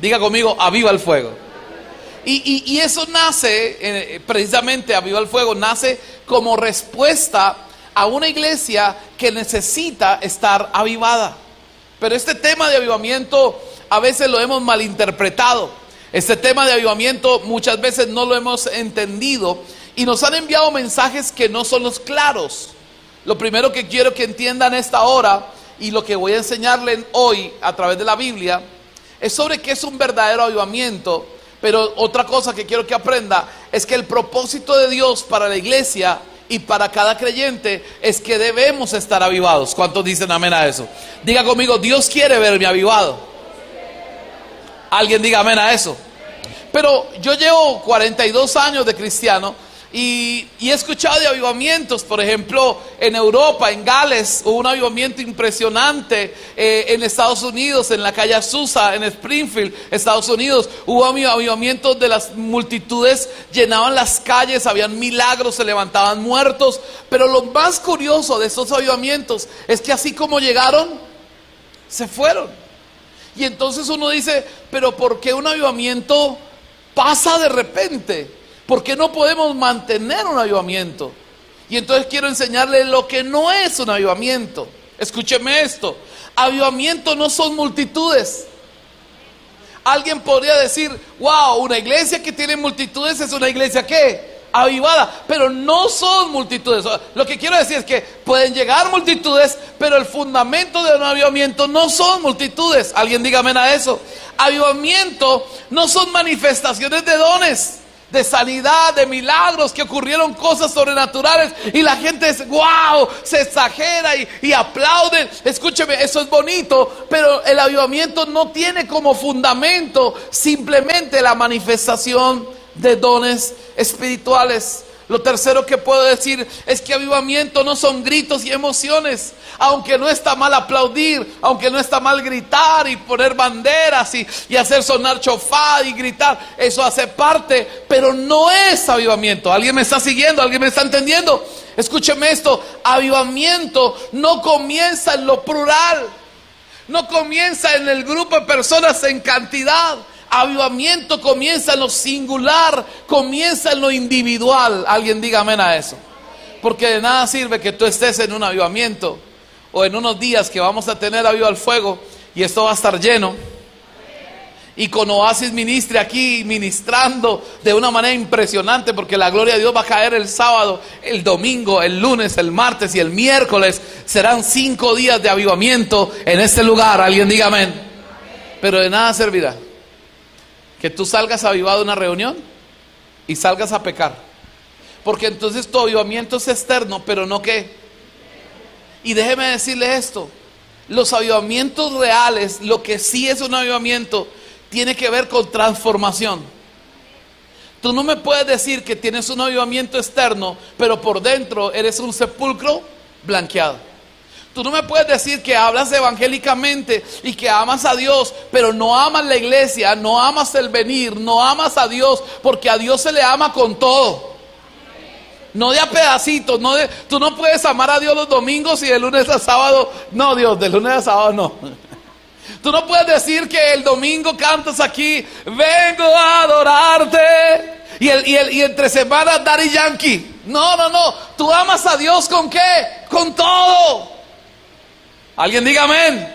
Diga conmigo, aviva el fuego. Y, eso nace, eh, precisamente, aviva el fuego, nace como respuesta a una iglesia que necesita estar avivada. Pero este tema de avivamiento a veces lo hemos malinterpretado. Este tema de avivamiento muchas veces no lo hemos entendido y nos han enviado mensajes que no son los claros. Lo primero que quiero que entiendan esta hora y lo que voy a enseñarles hoy a través de la Biblia es sobre qué es un verdadero avivamiento. Pero otra cosa que quiero que aprenda es que el propósito de Dios para la iglesia y para cada creyente es que debemos estar avivados. ¿Cuántos dicen amén a eso? Diga conmigo, Dios quiere verme avivado. Alguien diga amén a eso. Pero yo llevo 42 años de cristiano y, he escuchado de avivamientos, por ejemplo, en Europa, en Gales, hubo un avivamiento impresionante, eh, en Estados Unidos, en la calle Azusa, en Springfield, Estados Unidos, hubo avivamientos de las multitudes, llenaban las calles, habían milagros, se levantaban muertos, pero lo más curioso de esos avivamientos es que así como llegaron, se fueron. Y entonces uno dice, pero ¿por qué un avivamiento pasa de repente? ¿Por qué no podemos mantener un avivamiento? Y entonces quiero enseñarle lo que no es un avivamiento. Escúcheme esto. Avivamiento no son multitudes. Alguien podría decir, wow, una iglesia que tiene multitudes es una iglesia que avivada, pero no son multitudes. Lo que quiero decir es que pueden llegar multitudes, pero el fundamento de un avivamiento no son multitudes. Alguien dígame a eso. Avivamiento no son manifestaciones de dones de sanidad, de milagros, que ocurrieron cosas sobrenaturales y la gente es, wow, se exagera y, y. Escúcheme, eso es bonito, pero el avivamiento no tiene como fundamento simplemente la manifestación de dones espirituales. Lo tercero que puedo decir es que avivamiento no son gritos y emociones. Aunque no está mal aplaudir, aunque no está mal gritar y poner banderas y, hacer sonar chofá y gritar, eso hace parte, pero no es avivamiento. ¿Alguien me está siguiendo? ¿Alguien me está entendiendo? Escúcheme esto, avivamiento no comienza en lo plural, no comienza en el grupo de personas en cantidad. Avivamiento comienza en lo singular, comienza en lo individual. Alguien diga amén a eso. Porque de nada sirve que tú estés en un avivamiento o en unos días que vamos a tener aviva al fuego y esto va a estar lleno. Y con Oasis ministre aquí ministrando de una manera impresionante porque la gloria de Dios va a caer el sábado, el domingo, el lunes, el martes y el miércoles. Serán cinco días de avivamiento en este lugar. Alguien diga amén. Pero de nada servirá que tú salgas avivado de una reunión y salgas a pecar. Porque entonces tu avivamiento es externo, pero no que. Y déjeme decirle esto, los avivamientos reales, lo que sí es un avivamiento, tiene que ver con transformación. Tú no me puedes decir que tienes un avivamiento externo, pero por dentro eres un sepulcro blanqueado. Tú no me puedes decir que hablas evangélicamente y que amas a Dios, pero no amas la iglesia, no amas el venir, no amas a Dios, porque a Dios se le ama con todo. No de a pedacitos, no de, tú no puedes amar a Dios los domingos y de lunes a sábado, no Dios, de lunes a sábado no. Tú no puedes decir que el domingo cantas aquí, vengo a adorarte. Y, el, y, el, y entre semanas Daddy Yankee. No, no, no. Tú amas a Dios con qué? Con todo. Alguien diga amén.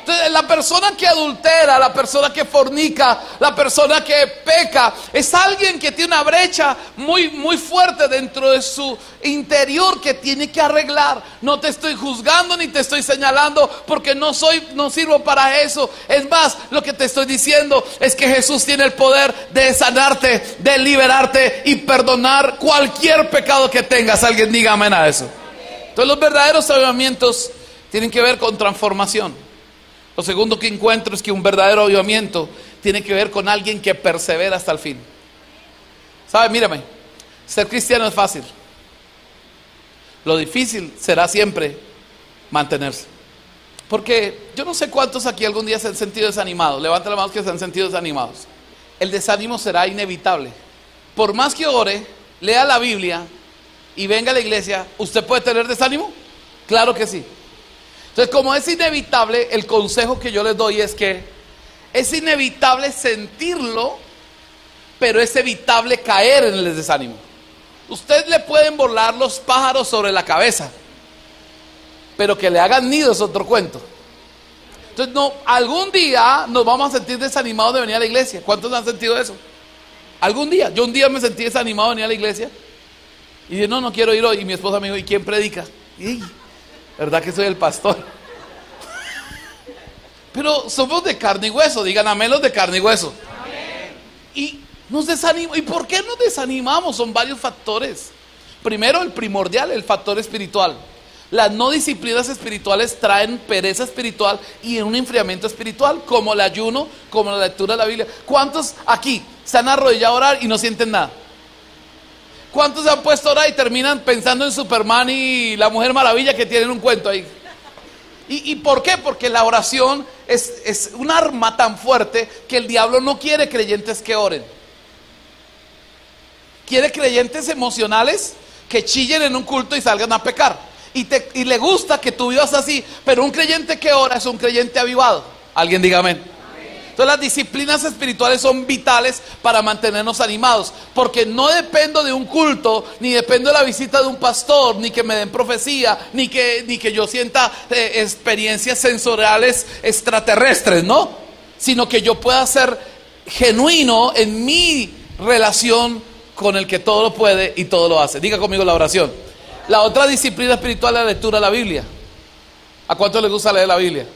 Entonces, la persona que adultera, la persona que fornica, la persona que peca, es alguien que tiene una brecha muy, muy fuerte dentro de su interior que tiene que arreglar. No te estoy juzgando ni te estoy señalando porque no soy, no sirvo para eso. Es más, lo que te estoy diciendo es que Jesús tiene el poder de sanarte, de liberarte y perdonar cualquier pecado que tengas. Alguien diga amén a eso. Entonces, los verdaderos avivamientos tienen que ver con transformación. Lo segundo que encuentro es que un verdadero avivamiento tiene que ver con alguien que persevera hasta el fin. ¿Sabe? Mírame, ser cristiano es fácil. Lo difícil será siempre mantenerse. Porque yo no sé cuántos aquí algún día se han sentido desanimados. Levanta la mano que se han sentido desanimados. El desánimo será inevitable. Por más que ore, lea la Biblia y venga a la iglesia, ¿usted puede tener desánimo? Claro que sí. Entonces, como es inevitable, el consejo que yo les doy es que Es inevitable sentirlo, pero es evitable caer en el desánimo. Usted le pueden volar los pájaros sobre la cabeza, pero que le hagan nido es otro cuento. Entonces, no, algún día nos vamos a sentir desanimados de venir a la iglesia. ¿Cuántos han sentido eso? Algún día. Yo un día me sentí desanimado de venir a la iglesia. Y dije, no, no quiero ir hoy. Y mi esposa me dijo, ¿y quién predica? Y, ¿Verdad que soy el pastor? Pero somos de carne y hueso. Digan amén los de carne y hueso. Y nos desanimamos. ¿Y por qué nos desanimamos? Son varios factores. Primero, el primordial, el factor espiritual. Las no disciplinas espirituales traen pereza espiritual y un enfriamiento espiritual, como el ayuno, como la lectura de la Biblia. ¿Cuántos aquí se han arrodillado a orar y no sienten nada? ¿Cuántos se han puesto a orar y terminan pensando en Superman y la Mujer Maravilla que tienen un cuento ahí? ¿Y, por qué? Porque la oración es, es un arma tan fuerte que el diablo no quiere creyentes que oren. Quiere creyentes emocionales que chillen en un culto y salgan a pecar y, le gusta que tú vivas así, pero un creyente que ora es un creyente avivado. Alguien diga amén. Entonces las disciplinas espirituales son vitales para mantenernos animados, porque no dependo de un culto, ni dependo de la visita de un pastor, ni que me den profecía, ni que, ni que yo sienta eh, experiencias sensoriales extraterrestres, ¿no? Sino que yo pueda ser genuino en mi relación con el que todo lo puede y todo lo hace. Diga conmigo la oración. La otra disciplina espiritual es la lectura de la Biblia. ¿A cuánto les gusta leer la Biblia?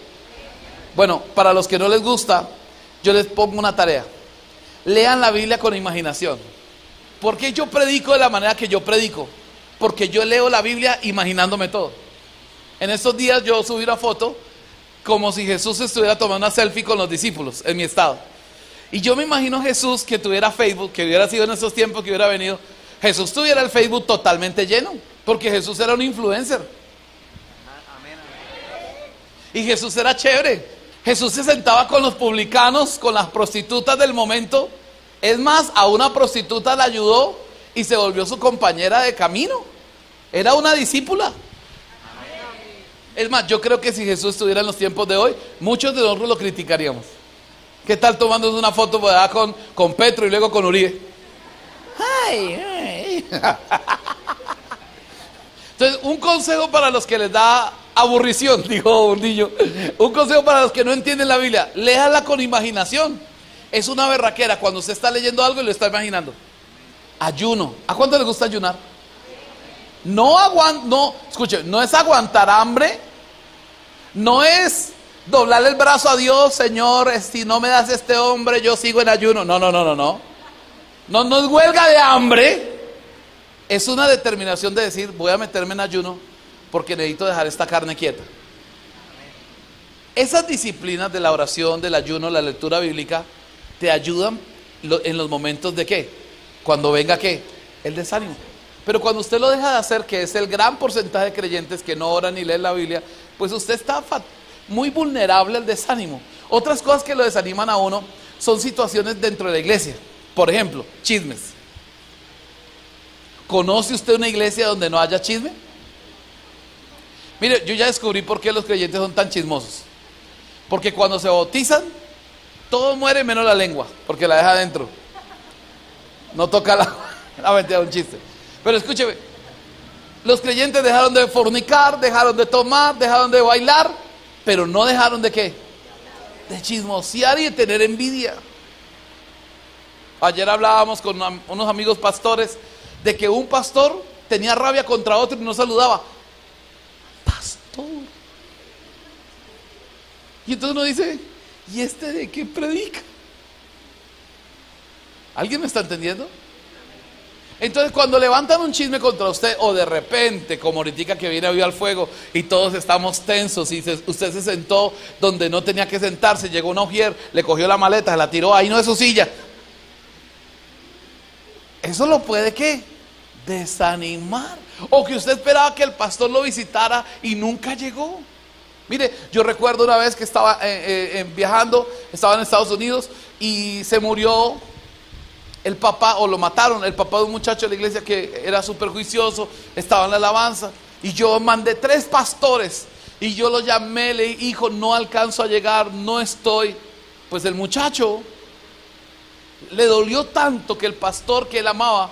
Bueno, para los que no les gusta, yo les pongo una tarea. Lean la Biblia con imaginación. ¿Por qué yo predico de la manera que yo predico? Porque yo leo la Biblia imaginándome todo. En estos días yo subí una foto como si Jesús estuviera tomando una selfie con los discípulos en mi estado. Y yo me imagino Jesús que tuviera Facebook, que hubiera sido en esos tiempos que hubiera venido. Jesús tuviera el Facebook totalmente lleno. Porque Jesús era un influencer. Y Jesús era chévere. Jesús se sentaba con los publicanos, con las prostitutas del momento. Es más, a una prostituta la ayudó y se volvió su compañera de camino. Era una discípula. Es más, yo creo que si Jesús estuviera en los tiempos de hoy, muchos de nosotros lo criticaríamos. ¿Qué tal tomando una foto con, con Petro y luego con Uribe? Ay, ay. Entonces, un consejo para los que les da aburrición, dijo niño. Un consejo para los que no entienden la Biblia, léala con imaginación. Es una berraquera cuando usted está leyendo algo y lo está imaginando. Ayuno. ¿A cuánto le gusta ayunar? No aguant, no, escuche, no es aguantar hambre, no es doblarle el brazo a Dios, Señor, si no me das este hombre, yo sigo en ayuno. No, no, no, no, no. No, no es huelga de hambre es una determinación de decir, voy a meterme en ayuno porque necesito dejar esta carne quieta. Esas disciplinas de la oración, del ayuno, la lectura bíblica, te ayudan en los momentos de qué? Cuando venga qué? El desánimo. Pero cuando usted lo deja de hacer, que es el gran porcentaje de creyentes que no oran ni leen la Biblia, pues usted está muy vulnerable al desánimo. Otras cosas que lo desaniman a uno son situaciones dentro de la iglesia. Por ejemplo, chismes. ¿Conoce usted una iglesia donde no haya chisme? Mire, yo ya descubrí por qué los creyentes son tan chismosos. Porque cuando se bautizan, todo muere menos la lengua, porque la deja adentro. No toca la... La mentira, un chiste. Pero escúcheme, los creyentes dejaron de fornicar, dejaron de tomar, dejaron de bailar, pero no dejaron de qué? De chismosear y de tener envidia. Ayer hablábamos con unos amigos pastores de que un pastor tenía rabia contra otro y no saludaba. Pastor. Y entonces uno dice, ¿y este de qué predica? ¿Alguien me está entendiendo? Entonces cuando levantan un chisme contra usted o de repente, como ahorita que viene a al fuego y todos estamos tensos y usted se sentó donde no tenía que sentarse, llegó un ojier, le cogió la maleta, la tiró ahí no es su silla. Eso lo puede que desanimar. O que usted esperaba que el pastor lo visitara y nunca llegó. Mire, yo recuerdo una vez que estaba eh, eh, viajando, estaba en Estados Unidos y se murió el papá, o lo mataron, el papá de un muchacho de la iglesia que era súper juicioso, estaba en la alabanza. Y yo mandé tres pastores y yo lo llamé, le dije, hijo, no alcanzo a llegar, no estoy. Pues el muchacho le dolió tanto que el pastor que él amaba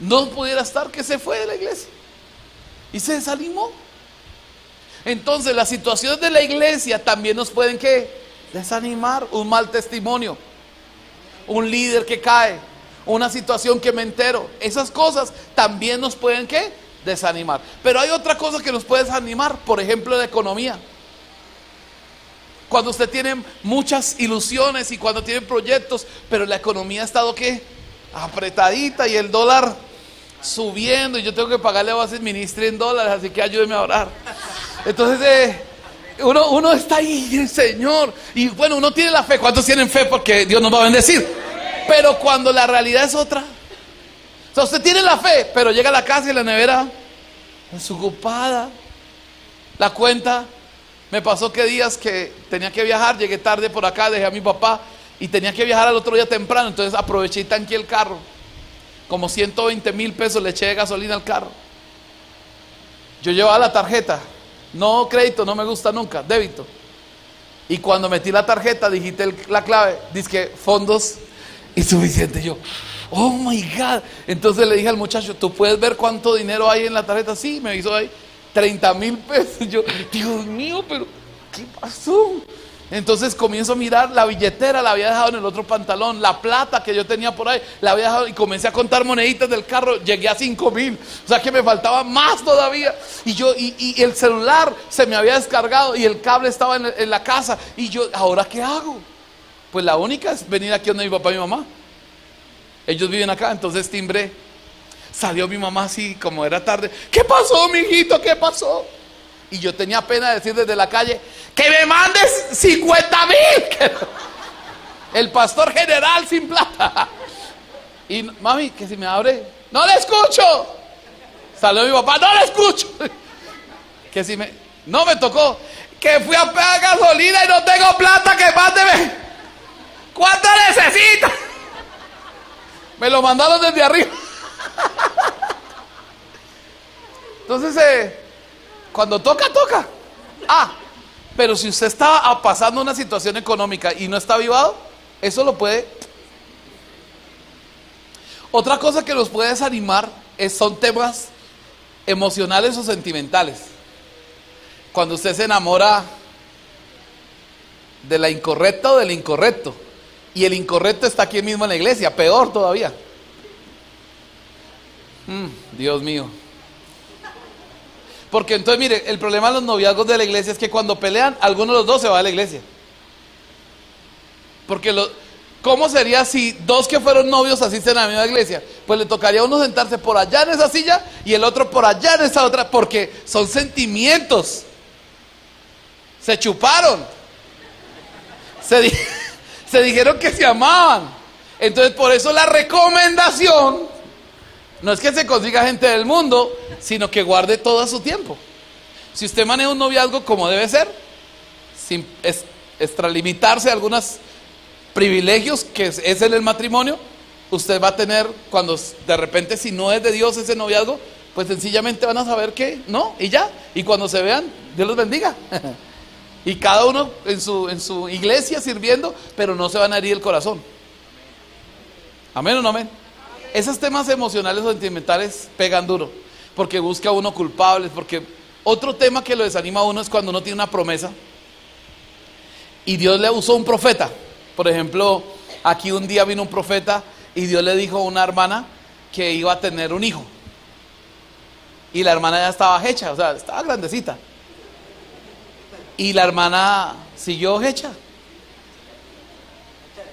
no pudiera estar que se fue de la iglesia. Y se desanimó. Entonces las situaciones de la iglesia también nos pueden que desanimar, un mal testimonio, un líder que cae, una situación que me entero, esas cosas también nos pueden que desanimar. Pero hay otra cosa que nos puede desanimar, por ejemplo, la economía. Cuando usted tiene muchas ilusiones y cuando tiene proyectos, pero la economía ha estado que apretadita y el dólar subiendo y yo tengo que pagarle a base ministro en dólares, así que ayúdeme a orar. Entonces, eh, uno, uno está ahí, Señor, y bueno, uno tiene la fe. ¿Cuántos tienen fe? Porque Dios nos va a bendecir. Pero cuando la realidad es otra, o sea, usted tiene la fe, pero llega a la casa y la nevera es ocupada. La cuenta, me pasó que días que tenía que viajar, llegué tarde por acá, dejé a mi papá y tenía que viajar al otro día temprano, entonces aproveché y tanqué el carro. Como 120 mil pesos le eché de gasolina al carro. Yo llevaba la tarjeta, no crédito, no me gusta nunca, débito. Y cuando metí la tarjeta, digité la clave, dice fondos insuficientes. Yo, Oh my God. Entonces le dije al muchacho, ¿tú puedes ver cuánto dinero hay en la tarjeta? Sí, me hizo ahí 30 mil pesos. Yo, Dios mío, pero ¿qué pasó? Entonces comienzo a mirar la billetera, la había dejado en el otro pantalón, la plata que yo tenía por ahí, la había dejado y comencé a contar moneditas del carro, llegué a 5 mil, o sea que me faltaba más todavía. Y yo, y, el celular se me había descargado y el cable estaba en, en la casa. Y yo, ¿ahora qué hago? Pues la única es venir aquí donde mi papá y mi mamá. Ellos viven acá, entonces timbré. Salió mi mamá así, como era tarde. ¿Qué pasó, mijito? ¿Qué pasó? Y yo tenía pena de decir desde la calle, que me mandes 50 mil. El pastor general sin plata. Y mami, que si me abre, no le escucho. Salió mi papá, no le escucho. Que si me, no me tocó. Que fui a pegar gasolina y no tengo plata, que mándeme. ¿Cuánto necesito? Me lo mandaron desde arriba. Entonces, eh, cuando toca, toca. Ah, pero si usted está pasando una situación económica y no está avivado, eso lo puede. Otra cosa que nos puede desanimar es, son temas emocionales o sentimentales. Cuando usted se enamora de la incorrecta o del incorrecto. Y el incorrecto está aquí mismo en la iglesia, peor todavía. Mm, Dios mío. Porque entonces, mire, el problema de los noviazgos de la iglesia es que cuando pelean, alguno de los dos se va a la iglesia. Porque ¿cómo sería si dos que fueron novios asisten a la misma iglesia? Pues le tocaría uno sentarse por allá en esa silla y el otro por allá en esa otra, porque son sentimientos. Se chuparon. Se, se dijeron que se amaban. Entonces, por eso la recomendación no es que se consiga gente del mundo, sino que guarde todo su tiempo. Si usted maneja un noviazgo como debe ser, sin extralimitarse a algunos privilegios que es, en el matrimonio, usted va a tener, cuando de repente si no es de Dios ese noviazgo, pues sencillamente van a saber que no, y ya. Y cuando se vean, Dios los bendiga. Y cada uno en su, en su iglesia sirviendo, pero no se van a herir el corazón. Amén o no amén. Esos temas emocionales o sentimentales pegan duro, porque busca uno culpables, porque otro tema que lo desanima a uno es cuando uno tiene una promesa y Dios le usó un profeta. Por ejemplo, aquí un día vino un profeta y Dios le dijo a una hermana que iba a tener un hijo. Y la hermana ya estaba hecha, o sea, estaba grandecita. Y la hermana siguió hecha.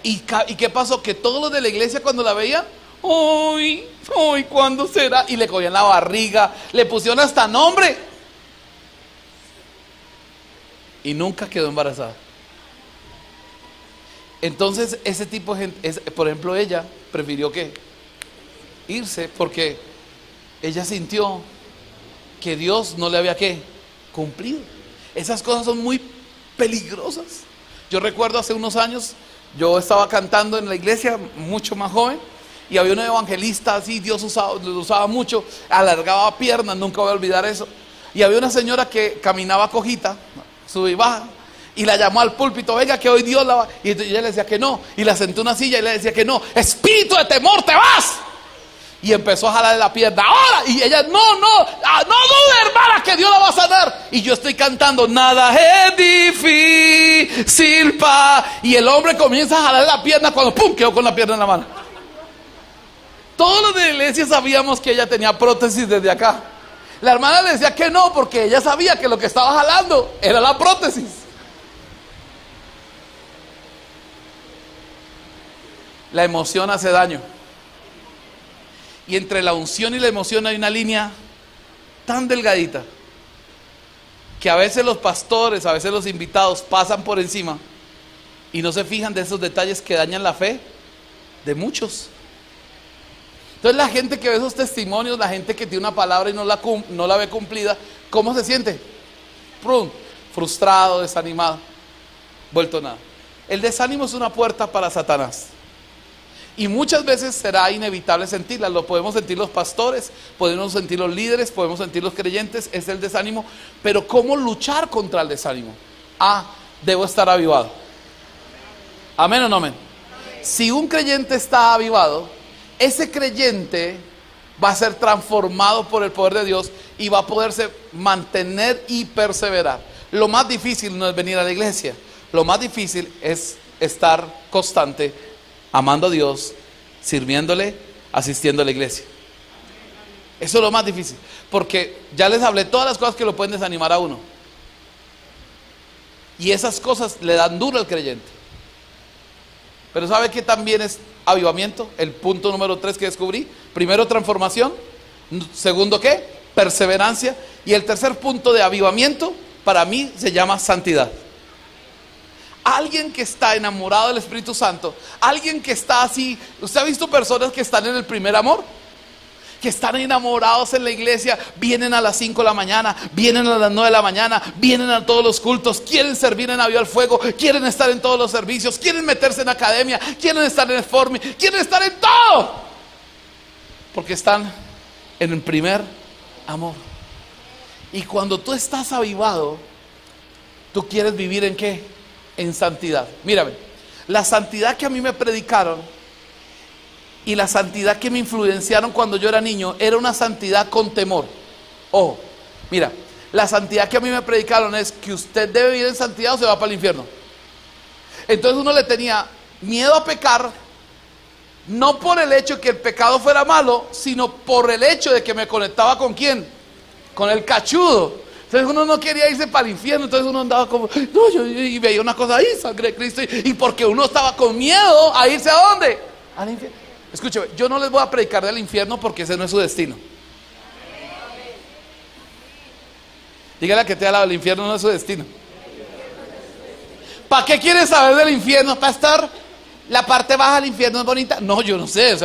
¿Y, qué pasó? Que todos los de la iglesia cuando la veían, ¡Uy! ¡Uy! ¿Cuándo será? Y le cogían la barriga, le pusieron hasta nombre. Y nunca quedó embarazada. Entonces, ese tipo de gente, por ejemplo, ella prefirió que irse porque ella sintió que Dios no le había que cumplido. Esas cosas son muy peligrosas. Yo recuerdo hace unos años, yo estaba cantando en la iglesia, mucho más joven, y había un evangelista así, Dios usaba, lo usaba mucho, alargaba piernas, nunca voy a olvidar eso. Y había una señora que caminaba cojita, sube y baja, Y la llamó al púlpito, venga que hoy Dios la va. Y ella le decía que no. Y la sentó en una silla y le decía que no. Espíritu de temor, te vas. Y empezó a jalarle la pierna. Ahora. Y ella, no, no, ah, no dude, hermana, que Dios la va a sanar. Y yo estoy cantando, nada es difícil, pa. Y el hombre comienza a jalarle la pierna cuando, pum, quedó con la pierna en la mano. Todos los de la iglesia sabíamos que ella tenía prótesis desde acá. La hermana le decía que no, porque ella sabía que lo que estaba jalando era la prótesis. La emoción hace daño. Y entre la unción y la emoción hay una línea tan delgadita que a veces los pastores, a veces los invitados pasan por encima y no se fijan de esos detalles que dañan la fe de muchos. Entonces la gente que ve esos testimonios, la gente que tiene una palabra y no la, no la ve cumplida, ¿cómo se siente? Frustrado, desanimado, vuelto nada. El desánimo es una puerta para Satanás. Y muchas veces será inevitable sentirla. Lo podemos sentir los pastores, podemos sentir los líderes, podemos sentir los creyentes, es el desánimo. Pero ¿cómo luchar contra el desánimo? Ah, debo estar avivado. Amén o no amén. Si un creyente está avivado, ese creyente va a ser transformado por el poder de Dios y va a poderse mantener y perseverar. Lo más difícil no es venir a la iglesia, lo más difícil es estar constante, amando a Dios, sirviéndole, asistiendo a la iglesia. Eso es lo más difícil, porque ya les hablé todas las cosas que lo pueden desanimar a uno. Y esas cosas le dan duro al creyente. Pero ¿sabe qué también es avivamiento, el punto número tres que descubrí. Primero, transformación. Segundo, ¿qué? Perseverancia. Y el tercer punto de avivamiento, para mí, se llama santidad. Alguien que está enamorado del Espíritu Santo, alguien que está así, ¿usted ha visto personas que están en el primer amor? Que están enamorados en la iglesia, vienen a las 5 de la mañana, vienen a las 9 de la mañana, vienen a todos los cultos, quieren servir en Avión al Fuego, quieren estar en todos los servicios, quieren meterse en academia, quieren estar en el quieren estar en todo. Porque están en el primer amor. Y cuando tú estás avivado, tú quieres vivir en qué? En santidad. Mírame, la santidad que a mí me predicaron y la santidad que me influenciaron cuando yo era niño era una santidad con temor. Ojo, mira, la santidad que a mí me predicaron es que usted debe vivir en santidad o se va para el infierno. Entonces uno le tenía miedo a pecar, no por el hecho de que el pecado fuera malo, sino por el hecho de que me conectaba con quién, con el cachudo. Entonces uno no quería irse para el infierno, entonces uno andaba como, no, yo y veía una cosa ahí, sangre de Cristo, y porque uno estaba con miedo a irse a dónde, al infierno. Escúcheme, yo no les voy a predicar del infierno porque ese no es su destino. Dígale a que te ha lado, el infierno no es su destino. ¿Para qué quieres saber del infierno, pastor? La parte baja del infierno es bonita. No, yo no sé.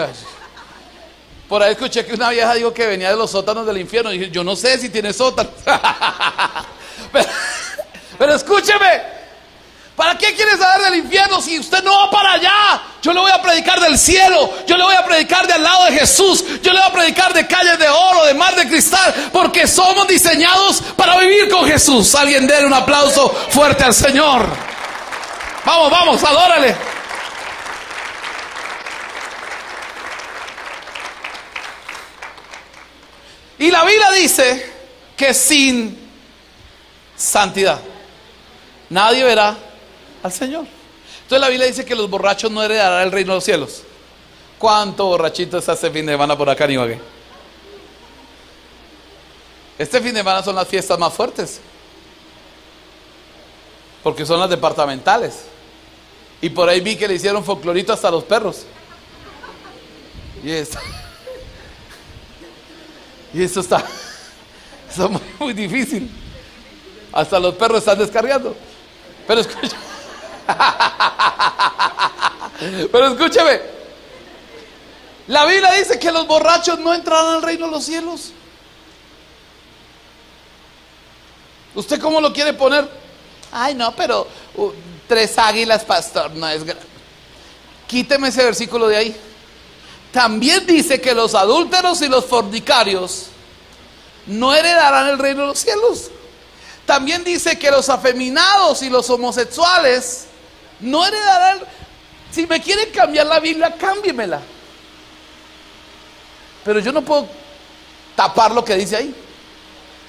por ahí escuché que una vieja dijo que venía de los sótanos del infierno. Y dije, yo no sé si tiene sótanos. pero escúcheme, ¿Para qué quiere saber del infierno si usted no va para allá? Yo le voy a predicar del cielo, yo le voy a predicar de al lado de Jesús, yo le voy a predicar de calles de oro, de mar de cristal, porque somos diseñados para vivir con Jesús. Alguien déle un aplauso fuerte al Señor. Vamos, vamos, adórale. Y la Biblia dice que sin santidad nadie verá al Señor. Entonces la Biblia dice que los borrachos no heredarán el reino de los cielos. ¿Cuánto borrachito está este fin de semana por acá en Ibagué? Este fin de semana son las fiestas más fuertes. Porque son las departamentales. Y por ahí vi que le hicieron folclorito hasta los perros. Y esto. Y eso está, está muy, muy difícil. Hasta los perros están descargando. Pero escucha. Pero escúcheme, la Biblia dice que los borrachos no entrarán al reino de los cielos. ¿Usted cómo lo quiere poner? Ay, no, pero uh, tres águilas, pastor, no es grande. Quíteme ese versículo de ahí. También dice que los adúlteros y los fornicarios no heredarán el reino de los cielos. También dice que los afeminados y los homosexuales no heredarán. Si me quieren cambiar la Biblia, cámbiemela. Pero yo no puedo tapar lo que dice ahí.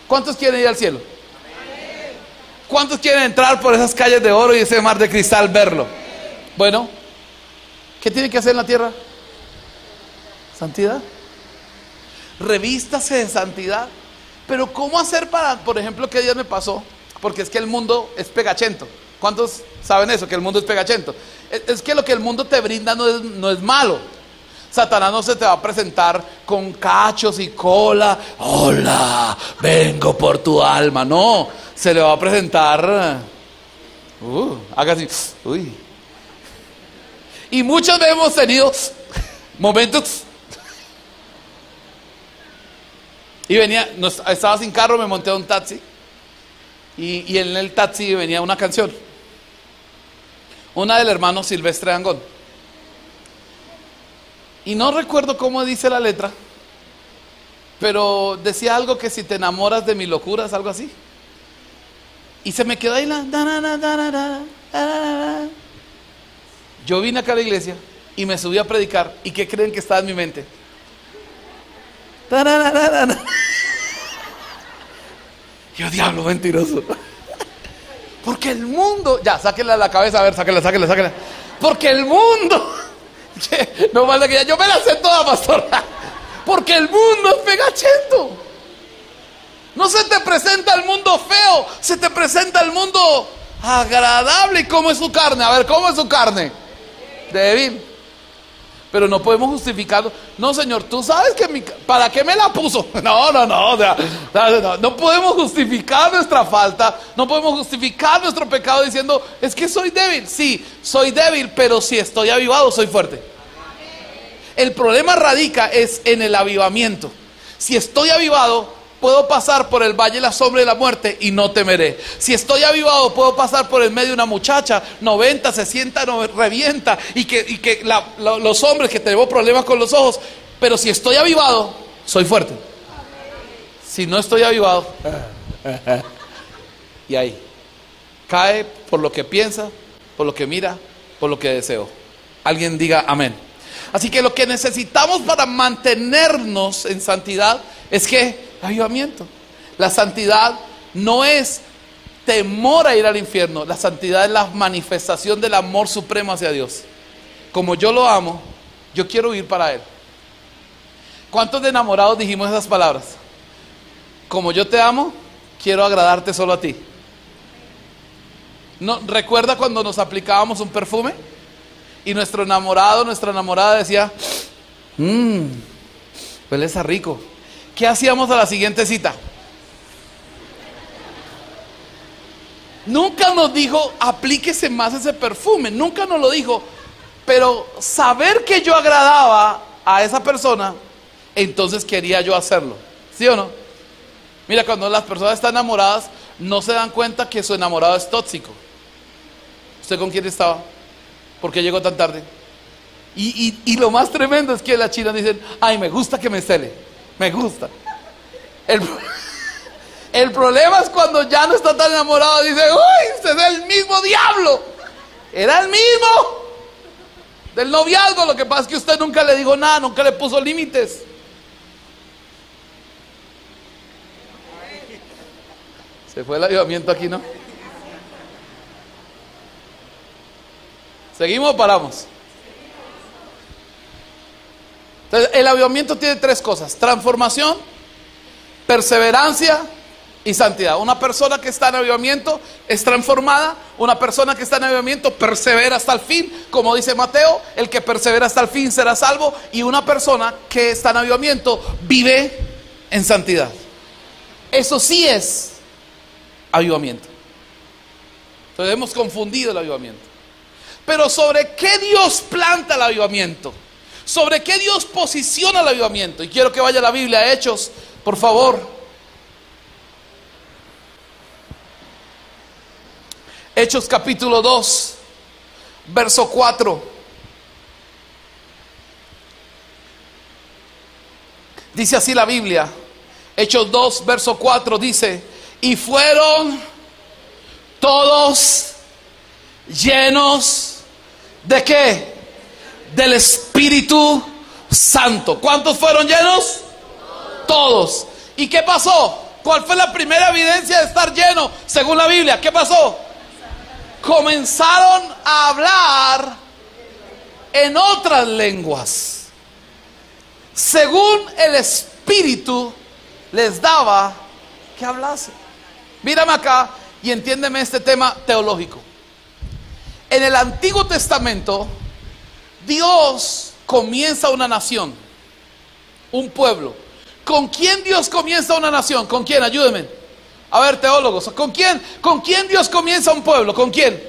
¿Cuántos quieren ir al cielo? ¿Cuántos quieren entrar por esas calles de oro y ese mar de cristal verlo? Bueno, ¿qué tiene que hacer en la tierra? Santidad. Revístase de santidad. Pero ¿cómo hacer para, por ejemplo, qué día me pasó? Porque es que el mundo es pegachento. ¿Cuántos saben eso? Que el mundo es pegachento. Es que lo que el mundo te brinda no es, no es malo. Satanás no se te va a presentar con cachos y cola. Hola, vengo por tu alma. No, se le va a presentar. Uh, haga así. Uy. Y veces hemos tenido momentos Y venía, estaba sin carro, me monté a un taxi. Y, en el taxi venía una canción. Una del hermano Silvestre Angón. Y no recuerdo cómo dice la letra. Pero decía algo que si te enamoras de mi locura, es algo así. Y se me quedó ahí la. Yo vine acá a la iglesia y me subí a predicar. ¿Y qué creen que estaba en mi mente? Yo, diablo, mentiroso. Porque el mundo, ya, sáquenla a la cabeza, a ver, sáquenla, sáquenla, sáquenla. Porque el mundo, no vale que ya, yo me la sé toda, pastora. Porque el mundo es pegachento. No se te presenta el mundo feo, se te presenta el mundo agradable. ¿Y cómo es su carne? A ver, ¿cómo es su carne? Débil pero no podemos justificarlo. No, Señor, tú sabes que mi, ¿para qué me la puso? No, no, no, no, no podemos justificar nuestra falta, no podemos justificar nuestro pecado diciendo, es que soy débil. Sí, soy débil, pero si estoy avivado, soy fuerte. El problema radica es en el avivamiento. Si estoy avivado, puedo pasar por el valle de la sombra de la muerte y no temeré. Si estoy avivado, puedo pasar por el medio de una muchacha, 90, se sienta, revienta, y que, que los hombres que tenemos problemas con los ojos, pero si estoy avivado, soy fuerte. Si no estoy avivado, y ahí, cae por lo que piensa, por lo que mira, por lo que deseo. Alguien diga amén. Así que lo que necesitamos para mantenernos en santidad es que avivamiento. La santidad no es temor a ir al infierno, la santidad es la manifestación del amor supremo hacia Dios. Como yo lo amo, yo quiero ir para Él. ¿Cuántos de enamorados dijimos esas palabras? Como yo te amo, quiero agradarte solo a ti. ¿No, ¿Recuerda cuando nos aplicábamos un perfume? Y nuestro enamorado, nuestra enamorada decía, mmm, huele rico. ¿Qué hacíamos a la siguiente cita? Nunca nos dijo, aplíquese más ese perfume, nunca nos lo dijo. Pero saber que yo agradaba a esa persona, entonces quería yo hacerlo. ¿Sí o no? Mira, cuando las personas están enamoradas, no se dan cuenta que su enamorado es tóxico. ¿Usted con quién estaba? ¿Por qué llegó tan tarde? Y, y lo más tremendo es que las chinas dicen, ay, me gusta que me cele. Me gusta. El, problema es cuando ya no está tan enamorado. Dice, uy, usted es el mismo diablo. Era el mismo. Del noviazgo. Lo que pasa es que usted nunca le dijo nada, nunca le puso límites. Se fue el avivamiento aquí, ¿no? ¿Seguimos o paramos? Entonces, el avivamiento tiene tres cosas: transformación, perseverancia y santidad. Una persona que está en avivamiento es transformada, una persona que está en avivamiento persevera hasta el fin, como dice Mateo, el que persevera hasta el fin será salvo, y una persona que está en avivamiento vive en santidad. Eso sí es avivamiento. Entonces hemos confundido el avivamiento. Pero sobre qué Dios planta el avivamiento? sobre qué Dios posiciona el avivamiento. Y quiero que vaya la Biblia a Hechos, por favor. Hechos capítulo 2, verso 4. Dice así la Biblia. Hechos 2, verso 4 dice, Y fueron todos llenos de qué? Del Espíritu Santo. ¿Cuántos fueron llenos? Todos. ¿Y qué pasó? ¿Cuál fue la primera evidencia de estar lleno según la Biblia? ¿Qué pasó? Comenzaron a hablar en otras lenguas. Según el Espíritu les daba que hablase. Mírame acá y entiéndeme este tema teológico. En el Antiguo Testamento, Dios comienza una nación, un pueblo. ¿Con quién Dios comienza una nación? ¿Con quién? Ayúdenme. A ver, teólogos, ¿con quién? ¿Con quién Dios comienza un pueblo? ¿Con quién?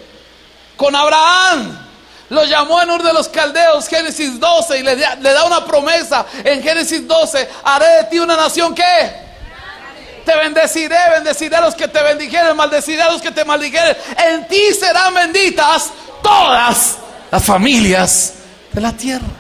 Con Abraham. Lo llamó en uno de los caldeos, Génesis 12, y le, le da una promesa en Génesis 12. Haré de ti una nación que te bendeciré, bendeciré a los que te bendijeren, maldeciré a los que te maldijeren. En ti serán benditas todas las familias de la tierra.